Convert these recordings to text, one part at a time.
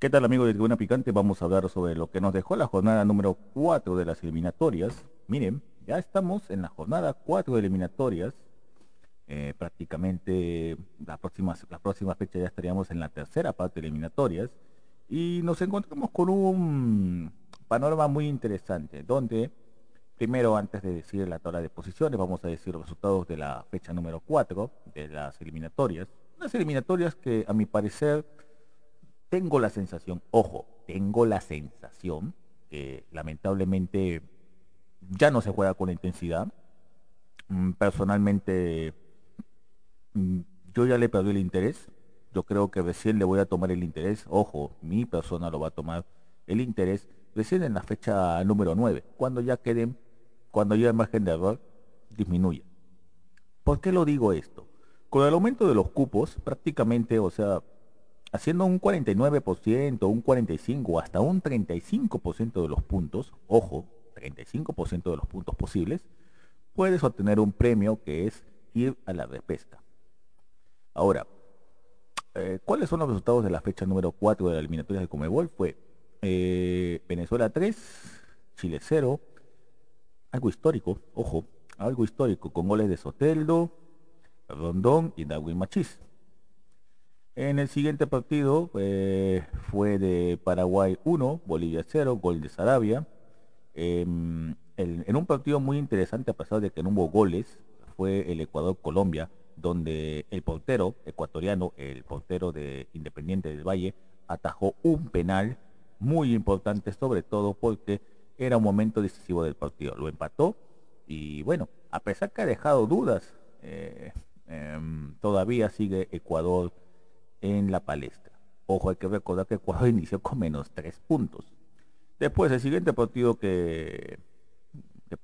¿Qué tal amigos de Tribuna Picante? Vamos a hablar sobre lo que nos dejó la jornada número 4 de las eliminatorias. Miren, ya estamos en la jornada 4 de eliminatorias. Eh, prácticamente la próxima, la próxima fecha ya estaríamos en la tercera parte de eliminatorias. Y nos encontramos con un panorama muy interesante, donde Primero, antes de decir la tabla de posiciones, vamos a decir los resultados de la fecha número 4 de las eliminatorias. Unas eliminatorias que, a mi parecer, tengo la sensación, ojo, tengo la sensación que lamentablemente ya no se juega con la intensidad. Mm, personalmente, mm, yo ya le perdí el interés. Yo creo que recién le voy a tomar el interés. Ojo, mi persona lo va a tomar el interés recién en la fecha número 9, cuando ya queden cuando ya el margen de error disminuye. ¿Por qué lo digo esto? Con el aumento de los cupos, prácticamente, o sea, haciendo un 49%, un 45%, hasta un 35% de los puntos, ojo, 35% de los puntos posibles, puedes obtener un premio que es ir a la repesca. Ahora, eh, ¿cuáles son los resultados de la fecha número 4 de la eliminatoria de Comebol? Fue eh, Venezuela 3, Chile 0, algo histórico, ojo, algo histórico, con goles de Soteldo, Rondón y Darwin Machís. En el siguiente partido eh, fue de Paraguay 1, Bolivia 0, gol de Sarabia. Em, en un partido muy interesante, a pesar de que no hubo goles, fue el Ecuador-Colombia, donde el portero ecuatoriano, el portero de Independiente del Valle, atajó un penal muy importante, sobre todo porque era un momento decisivo del partido. Lo empató y bueno, a pesar que ha dejado dudas, eh, em, todavía sigue Ecuador en la palestra. Ojo, hay que recordar que Ecuador inició con menos tres puntos. Después, el siguiente partido que,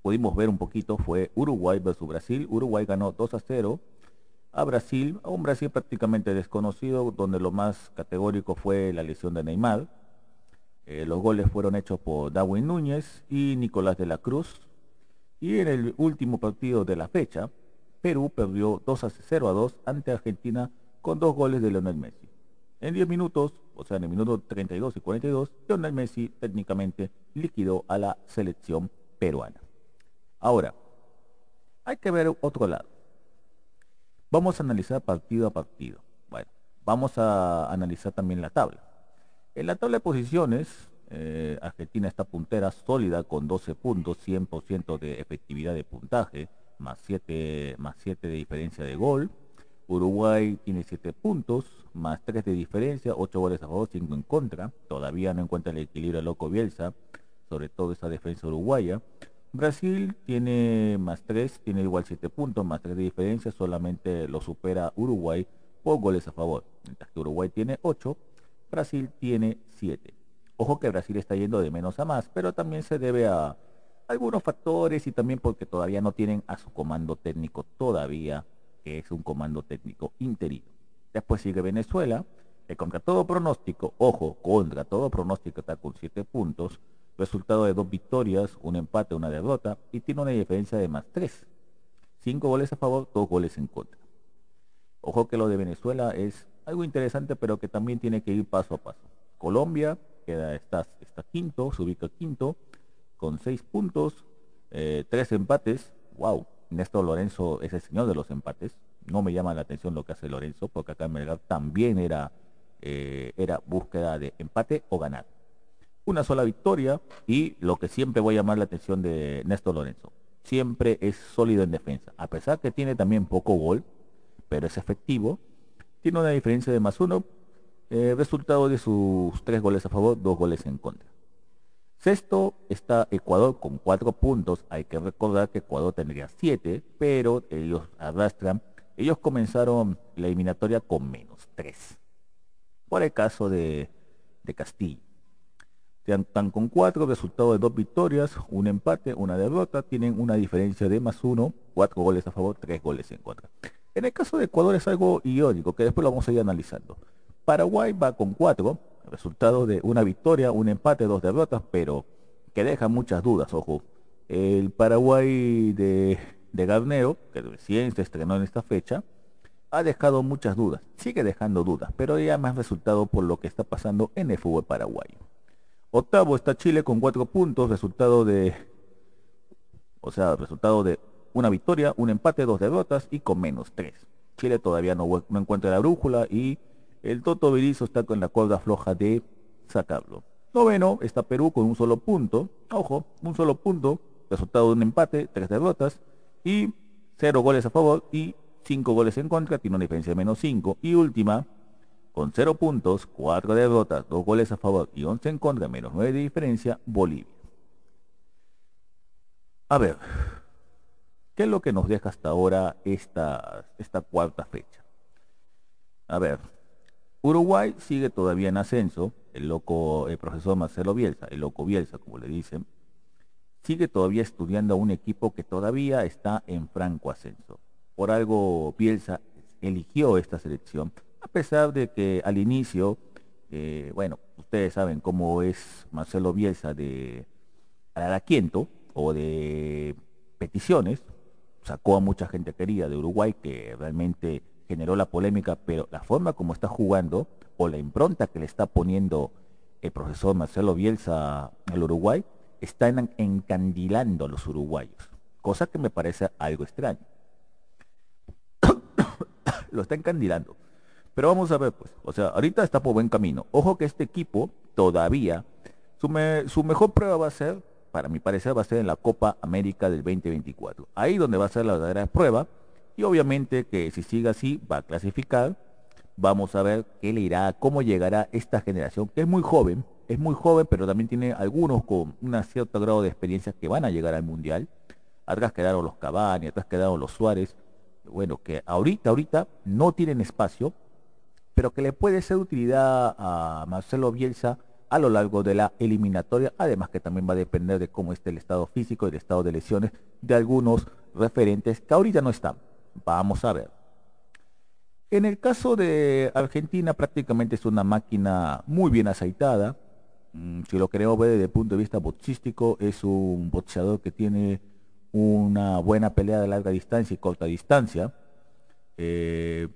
pudimos ver un poquito fue Uruguay versus Brasil. Uruguay ganó 2 a 0 a Brasil, a un Brasil prácticamente desconocido, donde lo más categórico fue la lesión de Neymar eh, los goles fueron hechos por Darwin Núñez y Nicolás de la Cruz. Y en el último partido de la fecha, Perú perdió 2 a 0 a 2 ante Argentina con dos goles de Lionel Messi. En 10 minutos, o sea, en el minuto 32 y 42, Lionel Messi técnicamente liquidó a la selección peruana. Ahora, hay que ver otro lado. Vamos a analizar partido a partido. Bueno, vamos a analizar también la tabla. En la tabla de posiciones, eh, Argentina está puntera sólida con 12 puntos, 100% de efectividad de puntaje, más 7, más 7 de diferencia de gol. Uruguay tiene 7 puntos, más 3 de diferencia, 8 goles a favor, 5 en contra. Todavía no encuentra el equilibrio loco Bielsa, sobre todo esa defensa uruguaya. Brasil tiene más 3, tiene igual 7 puntos, más 3 de diferencia, solamente lo supera Uruguay por goles a favor. Mientras que Uruguay tiene 8 Brasil tiene 7. Ojo que Brasil está yendo de menos a más, pero también se debe a algunos factores y también porque todavía no tienen a su comando técnico todavía, que es un comando técnico interino. Después sigue Venezuela, que contra todo pronóstico, ojo, contra todo pronóstico está con 7 puntos, resultado de dos victorias, un empate, una derrota, y tiene una diferencia de más 3. 5 goles a favor, 2 goles en contra. Ojo que lo de Venezuela es algo interesante, pero que también tiene que ir paso a paso. Colombia queda, está, está quinto, se ubica quinto, con seis puntos, eh, tres empates. Wow, Néstor Lorenzo es el señor de los empates. No me llama la atención lo que hace Lorenzo, porque acá en Melgar también era, eh, era búsqueda de empate o ganar. Una sola victoria y lo que siempre voy a llamar la atención de Néstor Lorenzo. Siempre es sólido en defensa. A pesar que tiene también poco gol, pero es efectivo. Tiene una diferencia de más uno, eh, resultado de sus tres goles a favor, dos goles en contra. Sexto está Ecuador con cuatro puntos. Hay que recordar que Ecuador tendría siete, pero ellos arrastran. Ellos comenzaron la eliminatoria con menos tres. Por el caso de, de Castillo. Están con cuatro, resultado de dos victorias, un empate, una derrota. Tienen una diferencia de más uno, cuatro goles a favor, tres goles en contra. En el caso de Ecuador es algo irónico, que después lo vamos a ir analizando. Paraguay va con cuatro, resultado de una victoria, un empate, dos derrotas, pero que deja muchas dudas, ojo. El Paraguay de, de Garnero, que recién se estrenó en esta fecha, ha dejado muchas dudas, sigue dejando dudas, pero ya más resultado por lo que está pasando en el fútbol paraguayo. Octavo está Chile con cuatro puntos, resultado de, o sea, resultado de una victoria, un empate, dos derrotas y con menos tres. Chile todavía no, no encuentra la brújula y el Toto Berizzo está con la cuerda floja de sacarlo. Noveno está Perú con un solo punto. Ojo, un solo punto. Resultado de un empate, tres derrotas. Y cero goles a favor y cinco goles en contra. Tiene una diferencia de menos cinco. Y última, con cero puntos, cuatro derrotas, dos goles a favor y once en contra, menos nueve de diferencia, Bolivia. A ver, ¿qué es lo que nos deja hasta ahora esta, esta cuarta fecha? A ver, Uruguay sigue todavía en ascenso, el loco, el profesor Marcelo Bielsa, el loco Bielsa, como le dicen, sigue todavía estudiando a un equipo que todavía está en franco ascenso. Por algo Bielsa eligió esta selección, a pesar de que al inicio, eh, bueno, ustedes saben cómo es Marcelo Bielsa de Araquiento o de peticiones, sacó a mucha gente querida de Uruguay que realmente generó la polémica, pero la forma como está jugando o la impronta que le está poniendo el profesor Marcelo Bielsa al Uruguay, está encandilando a los uruguayos, cosa que me parece algo extraño. Lo está encandilando. Pero vamos a ver, pues, o sea, ahorita está por buen camino. Ojo que este equipo todavía, su, su mejor prueba va a ser, para mi parecer, va a ser en la Copa América del 2024. Ahí donde va a ser la verdadera prueba y obviamente que si sigue así va a clasificar. Vamos a ver qué le irá, cómo llegará esta generación, que es muy joven, es muy joven, pero también tiene algunos con un cierto grado de experiencia que van a llegar al Mundial. Atrás quedaron los Cavani, atrás quedaron los Suárez. Bueno, que ahorita, ahorita no tienen espacio, pero que le puede ser utilidad a Marcelo Bielsa a lo largo de la eliminatoria, además que también va a depender de cómo esté el estado físico y el estado de lesiones de algunos referentes que ahorita no están. Vamos a ver. En el caso de Argentina prácticamente es una máquina muy bien aceitada. Mm, si lo queremos ver desde el punto de vista boxístico, es un boxeador que tiene una buena pelea de larga distancia y corta distancia. Eh,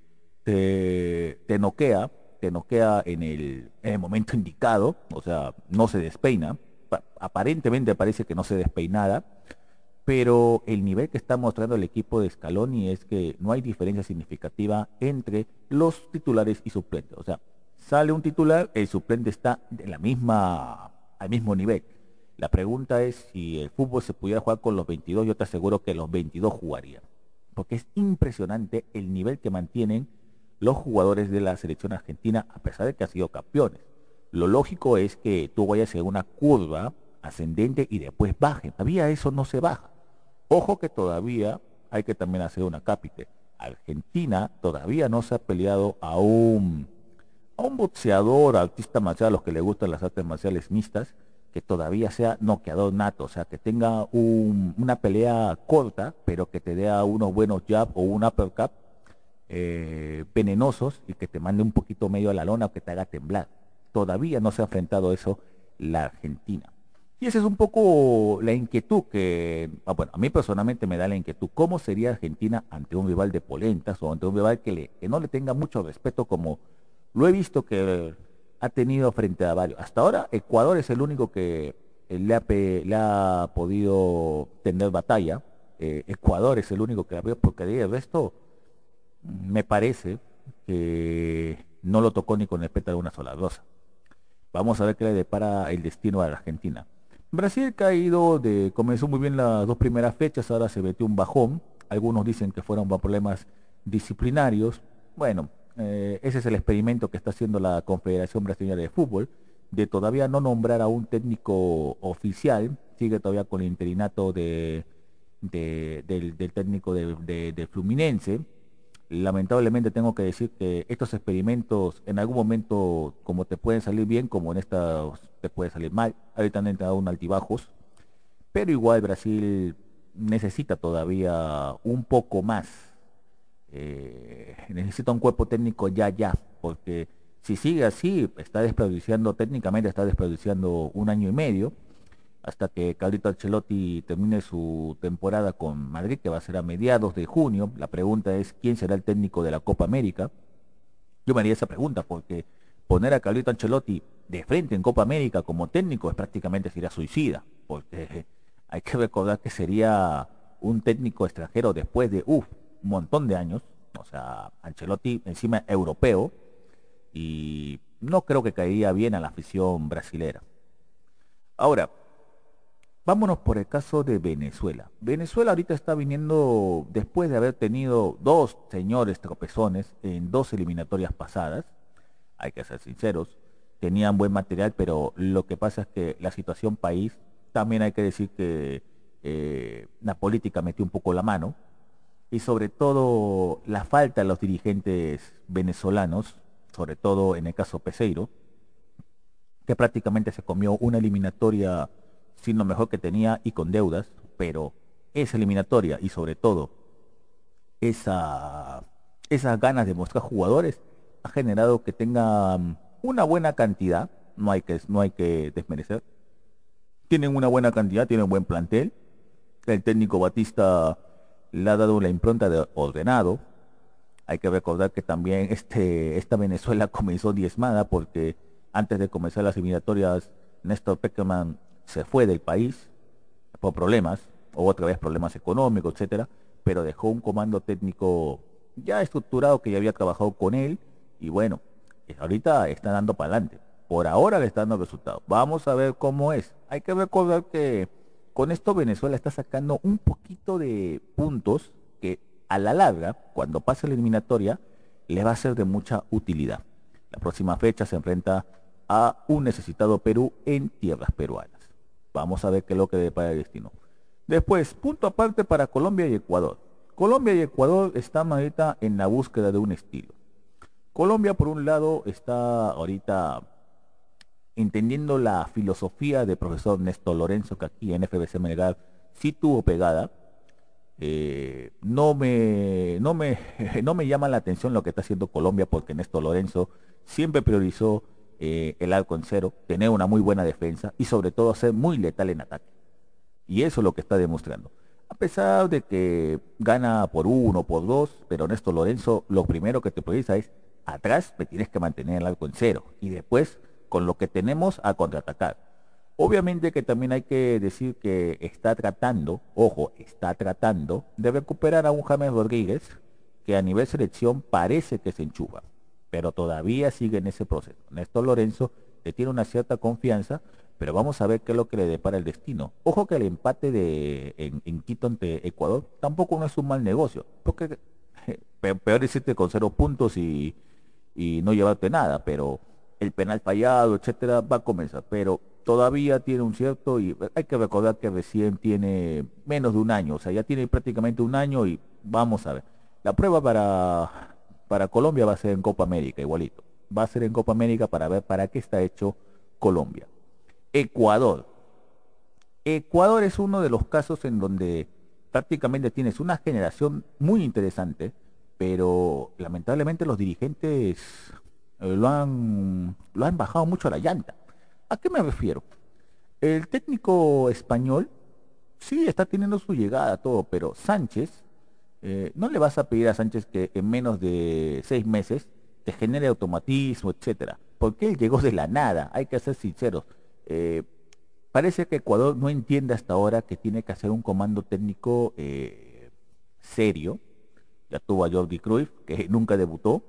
te, noquea, te noquea en el, en el momento indicado, o sea, no se despeina. Aparentemente parece que no se despeinada pero el nivel que está mostrando el equipo de Scaloni es que no hay diferencia significativa entre los titulares y suplentes. O sea, sale un titular, el suplente está de la misma, al mismo nivel. La pregunta es si el fútbol se pudiera jugar con los 22, yo te aseguro que los 22 jugarían. Porque es impresionante el nivel que mantienen los jugadores de la selección argentina a pesar de que han sido campeones. Lo lógico es que tú vayas en una curva ascendente y después baje. Todavía eso no se baja. Ojo que todavía hay que también hacer una cápite. Argentina todavía no se ha peleado a un, a un boxeador, artista marcial, a los que le gustan las artes marciales mixtas, que todavía sea noqueador nato, o sea, que tenga una pelea corta, pero que te dé unos buenos jab o un uppercut eh, venenosos y que te mande un poquito medio a la lona o que te haga temblar. Todavía no se ha enfrentado eso la Argentina. Y esa es un poco la inquietud que, ah, bueno, a mí personalmente me da la inquietud. ¿Cómo sería Argentina ante un rival de polentas o ante un rival que, no le tenga mucho respeto como lo he visto que ha tenido frente a varios? Hasta ahora Ecuador es el único que le ha, le ha podido tener batalla. Eh, Ecuador es el único que la veo porque de resto me parece que no lo tocó ni con el pétalo de una sola rosa. Vamos a ver qué le depara el destino a la Argentina. Brasil caído, de, comenzó muy bien las dos primeras fechas, ahora se metió un bajón. Algunos dicen que fueron problemas disciplinarios. Bueno, eh, ese es el experimento que está haciendo la Confederación Brasileña de Fútbol, de todavía no nombrar a un técnico oficial, sigue todavía con el interinato de, del, técnico de, Fluminense. Lamentablemente tengo que decir que estos experimentos en algún momento como te pueden salir bien, como en esta te puede salir mal. Ahorita han entrado altibajos, pero igual Brasil necesita todavía un poco más eh, necesita un cuerpo técnico ya, ya, porque si sigue así, está desperdiciando, técnicamente está desperdiciando un año y medio, hasta que Carlito Ancelotti termine su temporada con Madrid, que va a ser a mediados de junio. La pregunta es, ¿quién será el técnico de la Copa América? Yo me haría esa pregunta, porque poner a Carlito Ancelotti de frente en Copa América como técnico es prácticamente sería suicida, porque hay que recordar que sería un técnico extranjero después de, uff, un montón de años, o sea, Ancelotti encima europeo, y no creo que caería bien a la afición brasilera. Ahora, vámonos por el caso de Venezuela. Venezuela ahorita está viniendo después de haber tenido dos señores tropezones en dos eliminatorias pasadas, hay que ser sinceros, tenían buen material, pero lo que pasa es que la situación país, también hay que decir que eh, la política metió un poco la mano, y sobre todo la falta de los dirigentes venezolanos, sobre todo en el caso Peseiro, que prácticamente se comió una eliminatoria sin lo mejor que tenía y con deudas, pero esa eliminatoria y sobre todo esa, esas ganas de mostrar jugadores ha generado que tengan una buena cantidad, no hay que, no hay que desmerecer, tienen una buena cantidad, tienen un buen plantel, el técnico Batista le ha dado la impronta de ordenado. Hay que recordar que también este, esta Venezuela comenzó diezmada porque antes de comenzar las eliminatorias, Néstor Peckerman se fue del país por problemas, o otra vez problemas económicos, etcétera, pero dejó un comando técnico ya estructurado que ya había trabajado con él y bueno, ahorita está dando para adelante. Por ahora le está dando resultados. Vamos a ver cómo es. Hay que recordar que con esto Venezuela está sacando un poquito de puntos que a la larga, cuando pase la eliminatoria, le va a ser de mucha utilidad. La próxima fecha se enfrenta a un necesitado Perú en tierras peruanas. Vamos a ver qué es lo que depara el destino. Después, punto aparte para Colombia y Ecuador. Colombia y Ecuador están ahorita en la búsqueda de un estilo. Colombia, por un lado, está ahorita entendiendo la filosofía del profesor Néstor Lorenzo, que aquí en FBC Melgar sí tuvo pegada, eh, no, me, no, me, no me llama la atención lo que está haciendo Colombia porque Néstor Lorenzo siempre priorizó eh, el arco en cero, tener una muy buena defensa y sobre todo ser muy letal en ataque. Y eso es lo que está demostrando. A pesar de que gana por uno, por dos, pero Néstor Lorenzo lo primero que te prioriza es atrás me tienes que mantener el arco en cero y después con lo que tenemos a contraatacar. Obviamente que también hay que decir que está tratando, ojo, está tratando de recuperar a un James Rodríguez que a nivel selección parece que se enchufa, pero todavía sigue en ese proceso. Néstor Lorenzo le tiene una cierta confianza, pero vamos a ver qué es lo que le depara el destino. Ojo que el empate de, en, Quito ante Ecuador tampoco no es un mal negocio, porque peor decirte con cero puntos y, y no llevarte nada, pero el penal fallado, etcétera, va a comenzar, pero todavía tiene un cierto, y hay que recordar que recién tiene menos de un año, o sea, ya tiene prácticamente un año y vamos a ver. La prueba para, para Colombia va a ser en Copa América, igualito. Va a ser en Copa América para ver para qué está hecho Colombia. Ecuador. Ecuador es uno de los casos en donde prácticamente tienes una generación muy interesante, pero lamentablemente los dirigentes eh, lo, han, lo han bajado mucho a la llanta. ¿A qué me refiero? El técnico español sí está teniendo su llegada, todo, pero Sánchez, eh, no le vas a pedir a Sánchez que en menos de seis meses te genere automatismo, etcétera, porque él llegó de la nada, hay que ser sinceros. Eh, parece que Ecuador no entiende hasta ahora que tiene que hacer un comando técnico serio. Ya tuvo a Jordi Cruyff, que nunca debutó,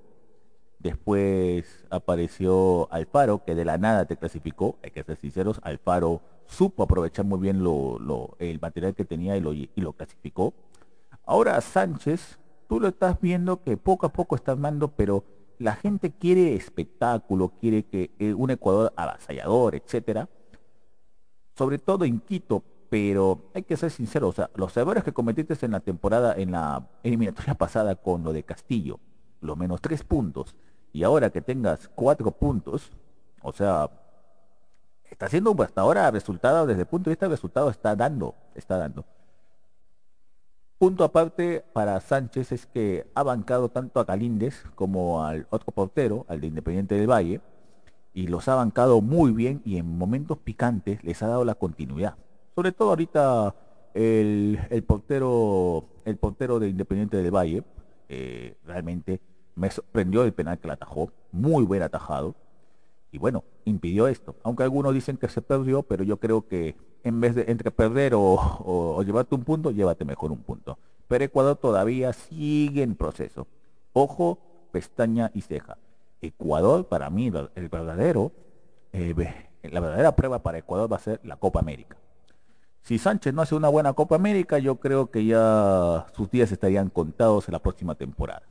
Después apareció Alfaro, que de la nada te clasificó. Hay que ser sinceros, Alfaro supo aprovechar muy bien el material que tenía y lo clasificó. Ahora Sánchez tú lo estás viendo que poco a poco está armando, pero la gente quiere espectáculo, quiere que eh, un Ecuador avasallador, etcétera. Sobre todo en Quito, pero hay que ser sincero, o sea, los errores que cometiste en la temporada, en la eliminatoria pasada con lo de Castillo, los menos tres puntos, y ahora que tengas cuatro puntos, o sea, está haciendo hasta ahora resultado, desde el punto de vista del resultado, está dando, está dando. Punto aparte para Sánchez es que ha bancado tanto a Galíndez como al otro portero, al de Independiente del Valle, y los ha bancado muy bien y en momentos picantes les ha dado la continuidad. Sobre todo ahorita el, portero el portero de Independiente del Valle eh, realmente me sorprendió el penal que le atajó, muy buen atajado, y bueno, impidió esto. Aunque algunos dicen que se perdió, pero yo creo que en vez de entre perder o, llevarte un punto, llévate mejor un punto. Pero Ecuador todavía sigue en proceso. Ojo, pestaña y ceja. Ecuador, para mí, el verdadero, eh, la verdadera prueba para Ecuador va a ser la Copa América. Si Sánchez no hace una buena Copa América, yo creo que ya sus días estarían contados en la próxima temporada.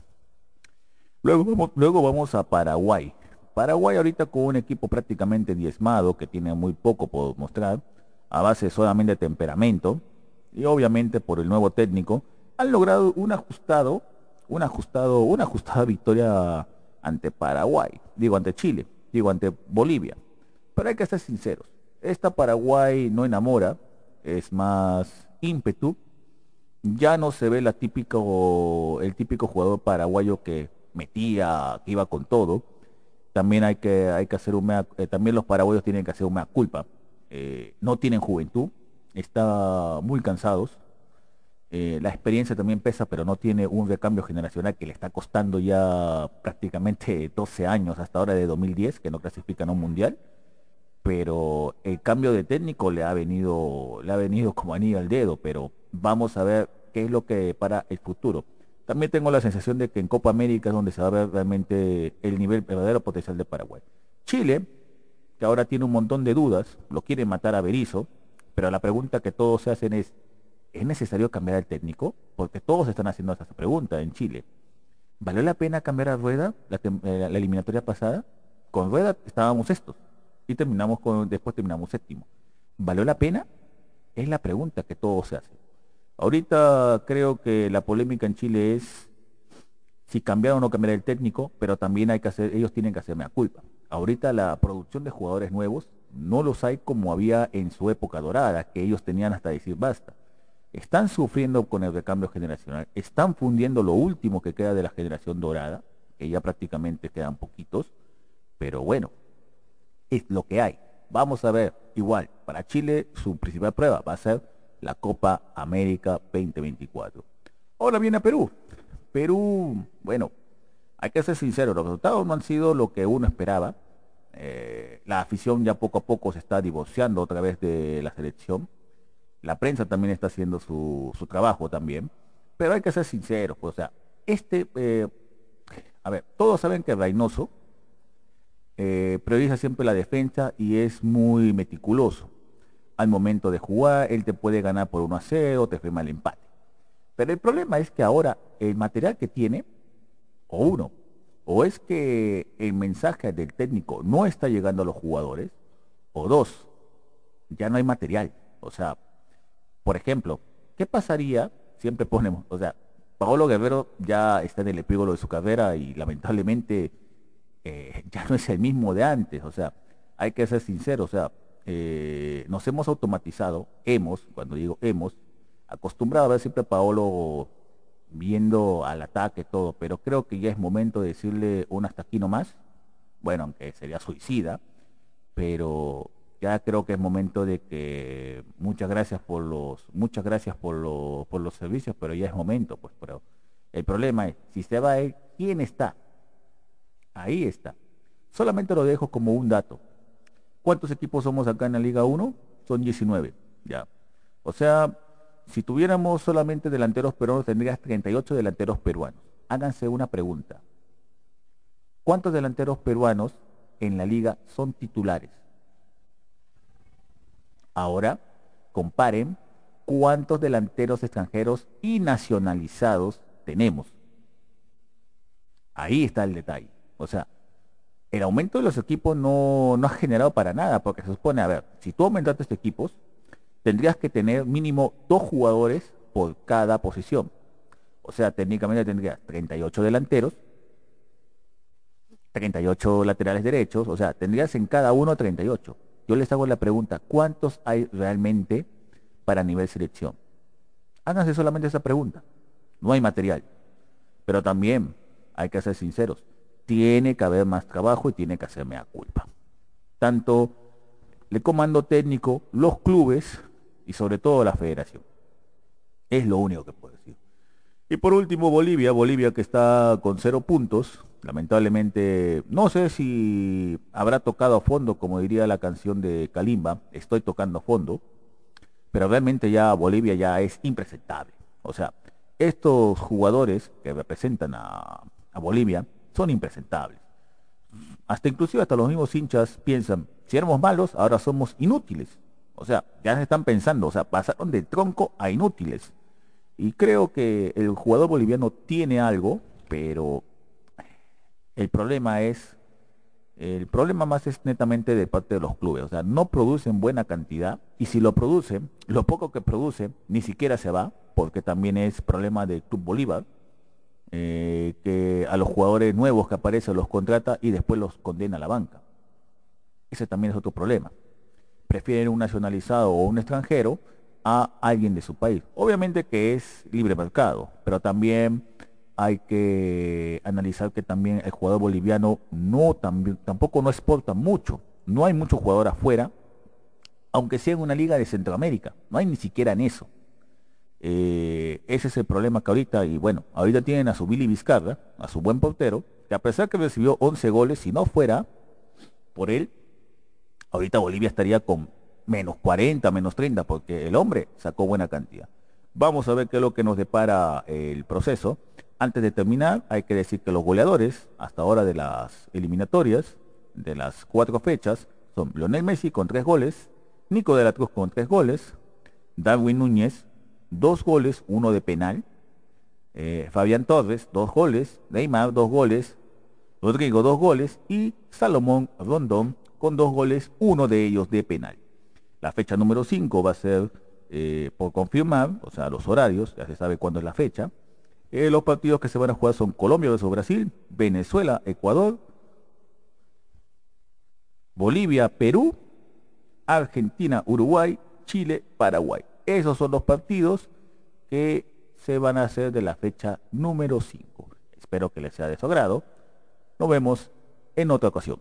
Luego vamos, luego vamos a Paraguay. Paraguay ahorita con un equipo prácticamente diezmado, que tiene muy poco por mostrar, a base solamente de temperamento y obviamente por el nuevo técnico, han logrado un ajustado, un ajustado, una ajustada victoria ante Paraguay, digo ante Chile, digo ante Bolivia. Pero hay que ser sinceros, esta Paraguay no enamora, es más ímpetu, ya no se ve el típico jugador paraguayo que metía, que iba con todo. También hay que, hay que hacer un eh, también los paraguayos tienen que hacer una culpa eh, no tienen juventud, están muy cansados. Eh, la experiencia también pesa, pero no tiene un recambio generacional que le está costando ya prácticamente 12 años hasta ahora de 2010, que no clasifican a un mundial. Pero el cambio de técnico le ha venido, le ha venido como anillo al dedo, pero vamos a ver qué es lo que para el futuro. También tengo la sensación de que en Copa América es donde se va a ver realmente el nivel verdadero potencial de Paraguay. Chile que ahora tiene un montón de dudas, lo quiere matar a Berizzo, pero la pregunta que todos se hacen es, ¿es necesario cambiar al técnico? Porque todos están haciendo esa pregunta en Chile. ¿Valió la pena cambiar a Rueda la, eh, eliminatoria pasada? Con Rueda estábamos estos y terminamos con, después terminamos séptimo. ¿Valió la pena? Es la pregunta que todos se hacen. Ahorita creo que la polémica en Chile es si cambiar o no cambiar el técnico, pero también hay que hacer, ellos tienen que hacerme la culpa. Ahorita la producción de jugadores nuevos no los hay como había en su época dorada, que ellos tenían hasta decir basta. Están sufriendo con el recambio generacional, están fundiendo lo último que queda de la generación dorada, que ya prácticamente quedan poquitos, pero bueno, es lo que hay. Vamos a ver, igual, para Chile su principal prueba va a ser la Copa América 2024. Ahora viene Perú. Perú, bueno, hay que ser sincero, los resultados no han sido lo que uno esperaba. Eh, la afición ya poco a poco se está divorciando otra vez de la selección. La prensa también está haciendo su, trabajo también. Pero hay que ser sinceros, pues, o sea, este, eh, a ver, todos saben que Reynoso eh, prioriza siempre la defensa y es muy meticuloso. Al momento de jugar, él te puede ganar por 1 a 0, te firma el empate. Pero el problema es que ahora el material que tiene o uno, o es que el mensaje del técnico no está llegando a los jugadores, o dos, ya no hay material. O sea, por ejemplo, ¿qué pasaría? Siempre ponemos, o sea, Paolo Guerrero ya está en el epígolo de su carrera y lamentablemente eh, ya no es el mismo de antes. O sea, hay que ser sincero, o sea, eh, nos hemos automatizado, hemos, cuando digo hemos, acostumbrado a ver siempre a Paolo viendo al ataque todo, pero creo que ya es momento de decirle un hasta aquí nomás, bueno, aunque sería suicida, pero ya creo que es momento de que muchas gracias por los muchas gracias por, por los servicios, pero ya es momento, pues, pero el problema es si se va él, ¿quién está? Ahí está. Solamente lo dejo como un dato. ¿Cuántos equipos somos acá en la Liga 1? Son 19, ya. O sea, si tuviéramos solamente delanteros peruanos, tendrías 38 delanteros peruanos. Háganse una pregunta. ¿Cuántos delanteros peruanos en la liga son titulares? Ahora, comparen cuántos delanteros extranjeros y nacionalizados tenemos. Ahí está el detalle. O sea, el aumento de los equipos no, no ha generado para nada, porque se supone, a ver, si tú aumentaste estos equipos, tendrías que tener mínimo dos jugadores por cada posición. O sea, técnicamente tendrías 38 delanteros, 38 laterales derechos, o sea, tendrías en cada uno 38. Yo les hago la pregunta, ¿cuántos hay realmente para nivel selección? Háganse solamente esa pregunta. No hay material. Pero también hay que ser sinceros. Tiene que haber más trabajo y tiene que hacerme a culpa. Tanto el comando técnico, los clubes y sobre todo la federación. Es lo único que puedo decir. Y por último, Bolivia. Bolivia que está con cero puntos. Lamentablemente, no sé si habrá tocado a fondo, como diría la canción de Kalimba. Estoy tocando a fondo. Pero realmente ya Bolivia ya es impresentable. O sea, estos jugadores que representan a, Bolivia son impresentables. Hasta inclusive hasta los mismos hinchas piensan, si éramos malos, ahora somos inútiles. O sea, ya se están pensando, o sea, pasaron de tronco a inútiles. Y creo que el jugador boliviano tiene algo, pero el problema es, el problema más es netamente de parte de los clubes. O sea, no producen buena cantidad y si lo producen, lo poco que producen ni siquiera se va porque también es problema del Club Bolívar, eh, que a los jugadores nuevos que aparecen los contrata y después los condena a la banca. Ese también es otro problema. Prefieren un nacionalizado o un extranjero a alguien de su país. Obviamente que es libre mercado, pero también hay que analizar que también el jugador boliviano no tampoco no exporta mucho. No hay mucho jugador afuera, aunque sea en una liga de Centroamérica. No hay ni siquiera en eso. Eh, ese es el problema que ahorita, y bueno, ahorita tienen a su Billy Vizcarra, a su buen portero, que a pesar que recibió 11 goles, si no fuera por él, ahorita Bolivia estaría con menos 40, menos 30, porque el hombre sacó buena cantidad. Vamos a ver qué es lo que nos depara el proceso. Antes de terminar, hay que decir que los goleadores, hasta ahora de las eliminatorias, de las cuatro fechas, son Lionel Messi con tres goles, Nico de la Cruz con tres goles, Darwin Núñez dos goles, uno de penal. Eh, Fabián Torres, dos goles. Neymar, dos goles. Rodrigo, dos goles. Y Salomón Rondón, con dos goles, uno de ellos de penal. La fecha número 5 va a ser eh, por confirmar, o sea, los horarios, ya se sabe cuándo es la fecha. Eh, los partidos que se van a jugar son Colombia versus Brasil, Venezuela, Ecuador, Bolivia, Perú, Argentina, Uruguay, Chile, Paraguay. Esos son los partidos que se van a hacer de la fecha número 5. Espero que les sea de su agrado. Nos vemos en otra ocasión.